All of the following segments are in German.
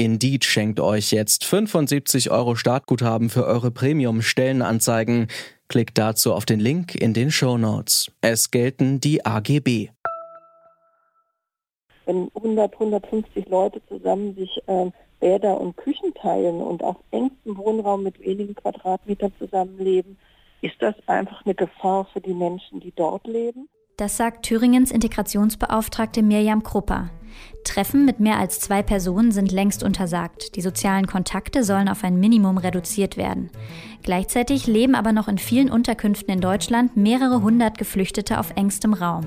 Indeed schenkt euch jetzt 75 Euro Startguthaben für eure Premium-Stellenanzeigen. Klickt dazu auf den Link in den Show Notes. Es gelten die AGB wenn 100, 150 Leute zusammen sich äh, Bäder und Küchen teilen und auf engstem Wohnraum mit wenigen Quadratmetern zusammenleben, ist das einfach eine Gefahr für die Menschen, die dort leben? Das sagt Thüringens Integrationsbeauftragte Mirjam Krupper. Treffen mit mehr als zwei Personen sind längst untersagt. Die sozialen Kontakte sollen auf ein Minimum reduziert werden. Gleichzeitig leben aber noch in vielen Unterkünften in Deutschland mehrere hundert Geflüchtete auf engstem Raum.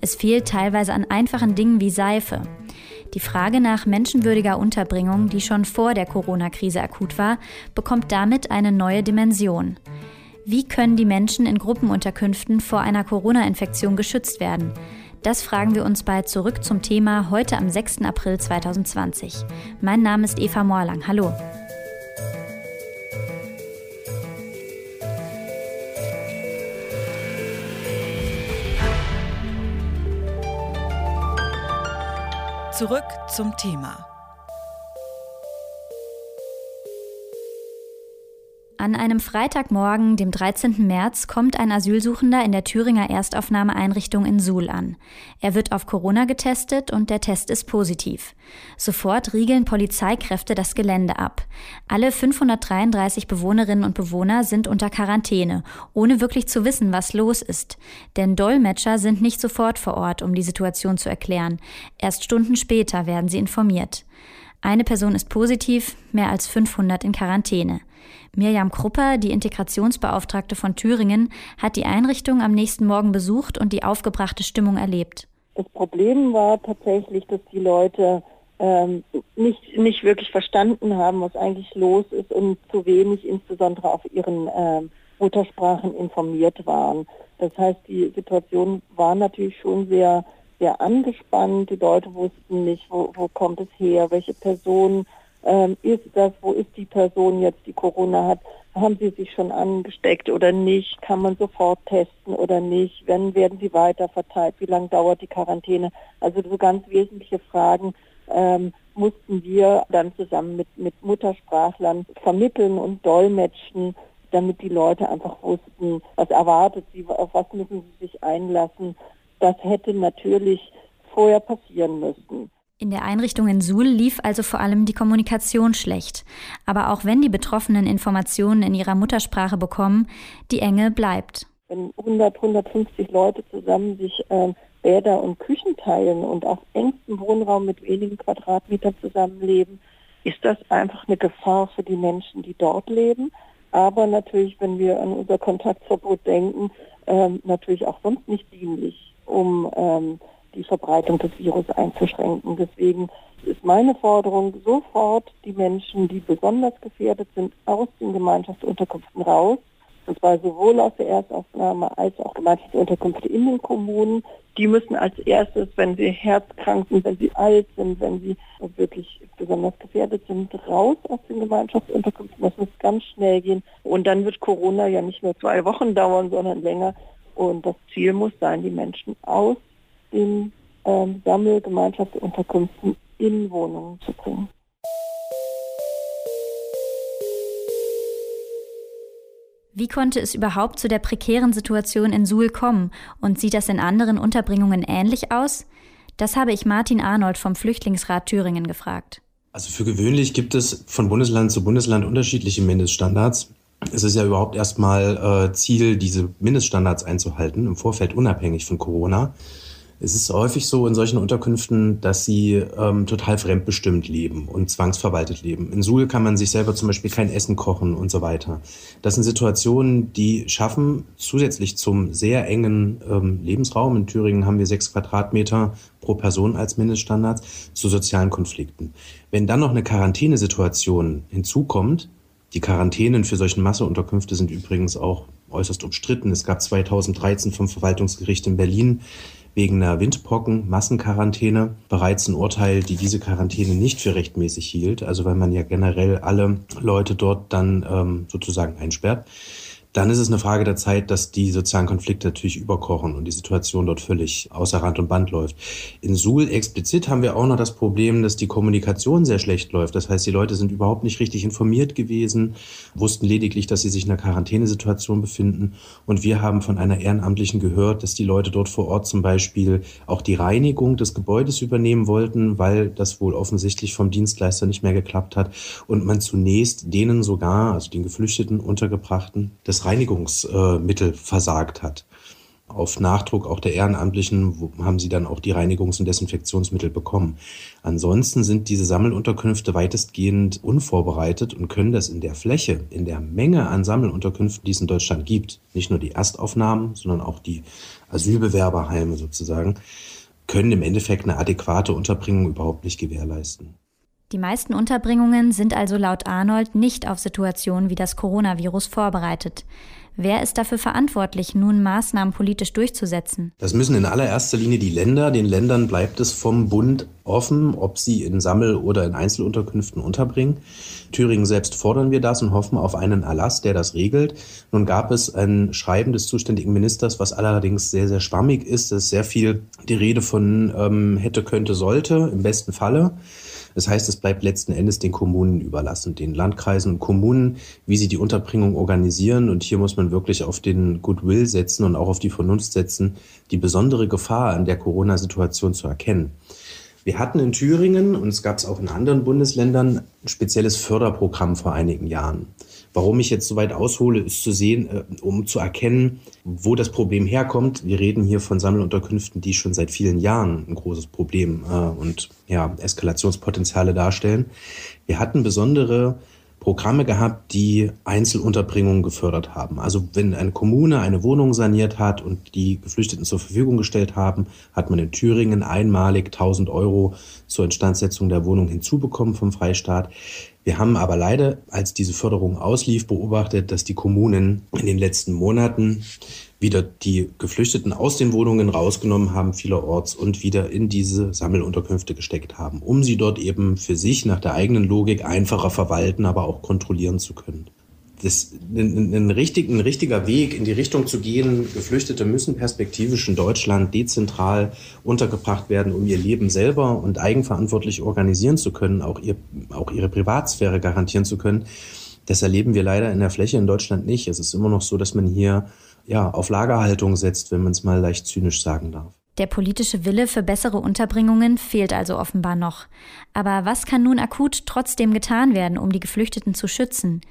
Es fehlt teilweise an einfachen Dingen wie Seife. Die Frage nach menschenwürdiger Unterbringung, die schon vor der Corona-Krise akut war, bekommt damit eine neue Dimension. Wie können die Menschen in Gruppenunterkünften vor einer Corona-Infektion geschützt werden? Das fragen wir uns bei Zurück zum Thema heute am 6. April 2020. Mein Name ist Eva Morlang. Hallo. Zurück zum Thema. An einem Freitagmorgen, dem 13. März, kommt ein Asylsuchender in der Thüringer Erstaufnahmeeinrichtung in Suhl an. Er wird auf Corona getestet und der Test ist positiv. Sofort riegeln Polizeikräfte das Gelände ab. Alle 533 Bewohnerinnen und Bewohner sind unter Quarantäne, ohne wirklich zu wissen, was los ist. Denn Dolmetscher sind nicht sofort vor Ort, um die Situation zu erklären. Erst Stunden später werden sie informiert. Eine Person ist positiv, mehr als 500 in Quarantäne. Mirjam Krupper, die Integrationsbeauftragte von Thüringen, hat die Einrichtung am nächsten Morgen besucht und die aufgebrachte Stimmung erlebt. Das Problem war tatsächlich, dass die Leute ähm, nicht, nicht wirklich verstanden haben, was eigentlich los ist und zu wenig insbesondere auf ihren ähm, Muttersprachen informiert waren. Das heißt, die Situation war natürlich schon sehr, sehr angespannt. Die Leute wussten nicht, wo, wo kommt es her, welche Person ähm, ist das, wo ist die Person jetzt, die Corona hat, haben sie sich schon angesteckt oder nicht, kann man sofort testen oder nicht, wann werden sie weiter verteilt, wie lange dauert die Quarantäne. Also so ganz wesentliche Fragen ähm, mussten wir dann zusammen mit, mit Muttersprachlern vermitteln und dolmetschen, damit die Leute einfach wussten, was erwartet sie, auf was müssen sie sich einlassen. Das hätte natürlich vorher passieren müssen. In der Einrichtung in Suhl lief also vor allem die Kommunikation schlecht. Aber auch wenn die Betroffenen Informationen in ihrer Muttersprache bekommen, die Enge bleibt. Wenn 100, 150 Leute zusammen sich äh, Bäder und Küchen teilen und auf engstem Wohnraum mit wenigen Quadratmetern zusammenleben, ist das einfach eine Gefahr für die Menschen, die dort leben. Aber natürlich, wenn wir an unser Kontaktverbot denken, ähm, natürlich auch sonst nicht dienlich, um ähm, die Verbreitung des Virus einzuschränken. Deswegen ist meine Forderung, sofort die Menschen, die besonders gefährdet sind, aus den Gemeinschaftsunterkünften raus. Und zwar sowohl aus der Erstaufnahme als auch Gemeinschaftsunterkünfte in den Kommunen. Die müssen als erstes, wenn sie herzkrank sind, wenn sie alt sind, wenn sie wirklich besonders gefährdet sind, raus aus den Gemeinschaftsunterkünften. Das muss ganz schnell gehen. Und dann wird Corona ja nicht nur zwei Wochen dauern, sondern länger. Und das Ziel muss sein, die Menschen aus in ähm, Sammelgemeinschaftsunterkünften in Wohnungen zu bringen. Wie konnte es überhaupt zu der prekären Situation in Suhl kommen und sieht das in anderen Unterbringungen ähnlich aus? Das habe ich Martin Arnold vom Flüchtlingsrat Thüringen gefragt. Also für gewöhnlich gibt es von Bundesland zu Bundesland unterschiedliche Mindeststandards. Es ist ja überhaupt erstmal äh, Ziel, diese Mindeststandards einzuhalten, im Vorfeld unabhängig von Corona. Es ist häufig so in solchen Unterkünften, dass sie ähm, total fremdbestimmt leben und zwangsverwaltet leben. In Suhl kann man sich selber zum Beispiel kein Essen kochen und so weiter. Das sind Situationen, die schaffen zusätzlich zum sehr engen ähm, Lebensraum, in Thüringen haben wir sechs Quadratmeter pro Person als Mindeststandards, zu sozialen Konflikten. Wenn dann noch eine Quarantänesituation hinzukommt, die Quarantänen für solche Masseunterkünfte sind übrigens auch äußerst umstritten. Es gab 2013 vom Verwaltungsgericht in Berlin wegen einer Windpocken-Massenquarantäne bereits ein Urteil, die diese Quarantäne nicht für rechtmäßig hielt. Also weil man ja generell alle Leute dort dann ähm, sozusagen einsperrt dann ist es eine Frage der Zeit, dass die sozialen Konflikte natürlich überkochen und die Situation dort völlig außer Rand und Band läuft. In Suhl explizit haben wir auch noch das Problem, dass die Kommunikation sehr schlecht läuft. Das heißt, die Leute sind überhaupt nicht richtig informiert gewesen, wussten lediglich, dass sie sich in einer Quarantänesituation befinden. Und wir haben von einer Ehrenamtlichen gehört, dass die Leute dort vor Ort zum Beispiel auch die Reinigung des Gebäudes übernehmen wollten, weil das wohl offensichtlich vom Dienstleister nicht mehr geklappt hat und man zunächst denen sogar, also den Geflüchteten, Untergebrachten, das Reinigungsmittel versagt hat. Auf Nachdruck auch der Ehrenamtlichen haben sie dann auch die Reinigungs- und Desinfektionsmittel bekommen. Ansonsten sind diese Sammelunterkünfte weitestgehend unvorbereitet und können das in der Fläche, in der Menge an Sammelunterkünften, die es in Deutschland gibt, nicht nur die Erstaufnahmen, sondern auch die Asylbewerberheime sozusagen, können im Endeffekt eine adäquate Unterbringung überhaupt nicht gewährleisten. Die meisten Unterbringungen sind also laut Arnold nicht auf Situationen wie das Coronavirus vorbereitet. Wer ist dafür verantwortlich, nun Maßnahmen politisch durchzusetzen? Das müssen in allererster Linie die Länder. Den Ländern bleibt es vom Bund offen, ob sie in Sammel- oder in Einzelunterkünften unterbringen. Thüringen selbst fordern wir das und hoffen auf einen Erlass, der das regelt. Nun gab es ein Schreiben des zuständigen Ministers, was allerdings sehr, sehr schwammig ist. Es ist sehr viel die Rede von ähm, hätte, könnte, sollte, im besten Falle. Das heißt, es bleibt letzten Endes den Kommunen überlassen, den Landkreisen und Kommunen, wie sie die Unterbringung organisieren. Und hier muss man wirklich auf den Goodwill setzen und auch auf die Vernunft setzen, die besondere Gefahr an der Corona-Situation zu erkennen. Wir hatten in Thüringen, und es gab es auch in anderen Bundesländern, ein spezielles Förderprogramm vor einigen Jahren. Warum ich jetzt so weit aushole, ist zu sehen, äh, um zu erkennen, wo das Problem herkommt. Wir reden hier von Sammelunterkünften, die schon seit vielen Jahren ein großes Problem äh, und ja, Eskalationspotenziale darstellen. Wir hatten besondere Programme gehabt, die Einzelunterbringungen gefördert haben. Also wenn eine Kommune eine Wohnung saniert hat und die Geflüchteten zur Verfügung gestellt haben, hat man in Thüringen einmalig 1000 Euro zur Instandsetzung der Wohnung hinzubekommen vom Freistaat. Wir haben aber leider, als diese Förderung auslief, beobachtet, dass die Kommunen in den letzten Monaten wieder die Geflüchteten aus den Wohnungen rausgenommen haben, vielerorts, und wieder in diese Sammelunterkünfte gesteckt haben, um sie dort eben für sich nach der eigenen Logik einfacher verwalten, aber auch kontrollieren zu können das, ein, ein, richtig, ein richtiger Weg in die Richtung zu gehen, Geflüchtete müssen perspektivisch in Deutschland dezentral untergebracht werden, um ihr Leben selber und eigenverantwortlich organisieren zu können, auch, ihr, auch ihre Privatsphäre garantieren zu können. Das erleben wir leider in der Fläche in Deutschland nicht. Es ist immer noch so, dass man hier ja, auf Lagerhaltung setzt, wenn man es mal leicht zynisch sagen darf. Der politische Wille für bessere Unterbringungen fehlt also offenbar noch. Aber was kann nun akut trotzdem getan werden, um die Geflüchteten zu schützen?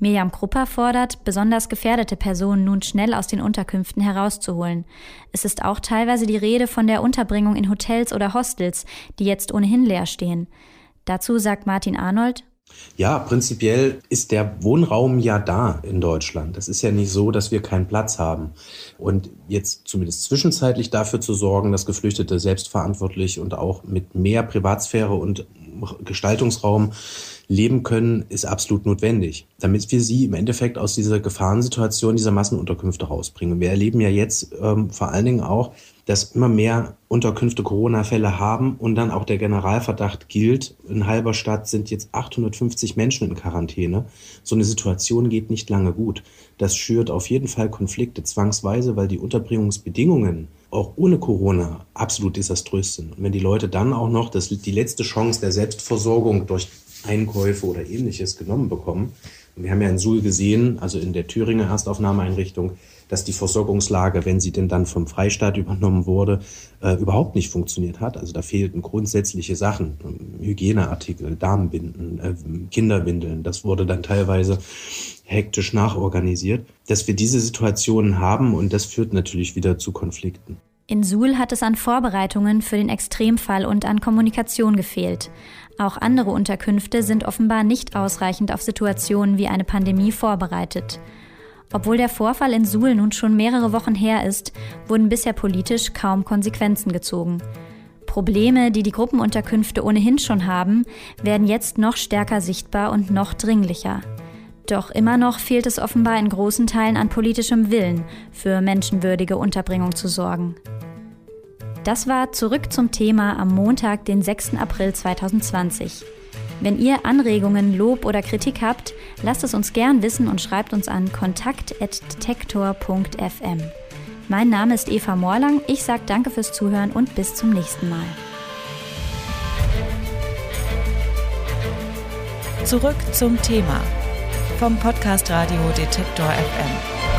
Mirjam Krupper fordert, besonders gefährdete Personen nun schnell aus den Unterkünften herauszuholen. Es ist auch teilweise die Rede von der Unterbringung in Hotels oder Hostels, die jetzt ohnehin leer stehen. Dazu sagt Martin Arnold, ja, prinzipiell ist der Wohnraum ja da in Deutschland. Es ist ja nicht so, dass wir keinen Platz haben. Und jetzt zumindest zwischenzeitlich dafür zu sorgen, dass Geflüchtete selbstverantwortlich und auch mit mehr Privatsphäre und Gestaltungsraum leben können, ist absolut notwendig, damit wir sie im Endeffekt aus dieser Gefahrensituation dieser Massenunterkünfte rausbringen. Wir erleben ja jetzt ähm, vor allen Dingen auch, dass immer mehr Unterkünfte Corona-Fälle haben und dann auch der Generalverdacht gilt, in Halberstadt sind jetzt 850 Menschen in Quarantäne. So eine Situation geht nicht lange gut. Das schürt auf jeden Fall Konflikte zwangsweise, weil die Unterbringungsbedingungen auch ohne Corona absolut desaströs sind. Und wenn die Leute dann auch noch das, die letzte Chance der Selbstversorgung durch Einkäufe oder ähnliches genommen bekommen. Und wir haben ja in Suhl gesehen, also in der Thüringer Erstaufnahmeeinrichtung, dass die Versorgungslage, wenn sie denn dann vom Freistaat übernommen wurde, äh, überhaupt nicht funktioniert hat. Also da fehlten grundsätzliche Sachen, Hygieneartikel, Damenbinden, äh, Kinderwindeln. Das wurde dann teilweise hektisch nachorganisiert, dass wir diese Situationen haben und das führt natürlich wieder zu Konflikten. In Suhl hat es an Vorbereitungen für den Extremfall und an Kommunikation gefehlt. Auch andere Unterkünfte sind offenbar nicht ausreichend auf Situationen wie eine Pandemie vorbereitet. Obwohl der Vorfall in Suhl nun schon mehrere Wochen her ist, wurden bisher politisch kaum Konsequenzen gezogen. Probleme, die die Gruppenunterkünfte ohnehin schon haben, werden jetzt noch stärker sichtbar und noch dringlicher. Doch immer noch fehlt es offenbar in großen Teilen an politischem Willen, für menschenwürdige Unterbringung zu sorgen. Das war zurück zum Thema am Montag, den 6. April 2020. Wenn ihr Anregungen, Lob oder Kritik habt, lasst es uns gern wissen und schreibt uns an kontakt.detektor.fm. Mein Name ist Eva Morlang, ich sage danke fürs Zuhören und bis zum nächsten Mal. Zurück zum Thema vom Podcast Radio Detektor FM.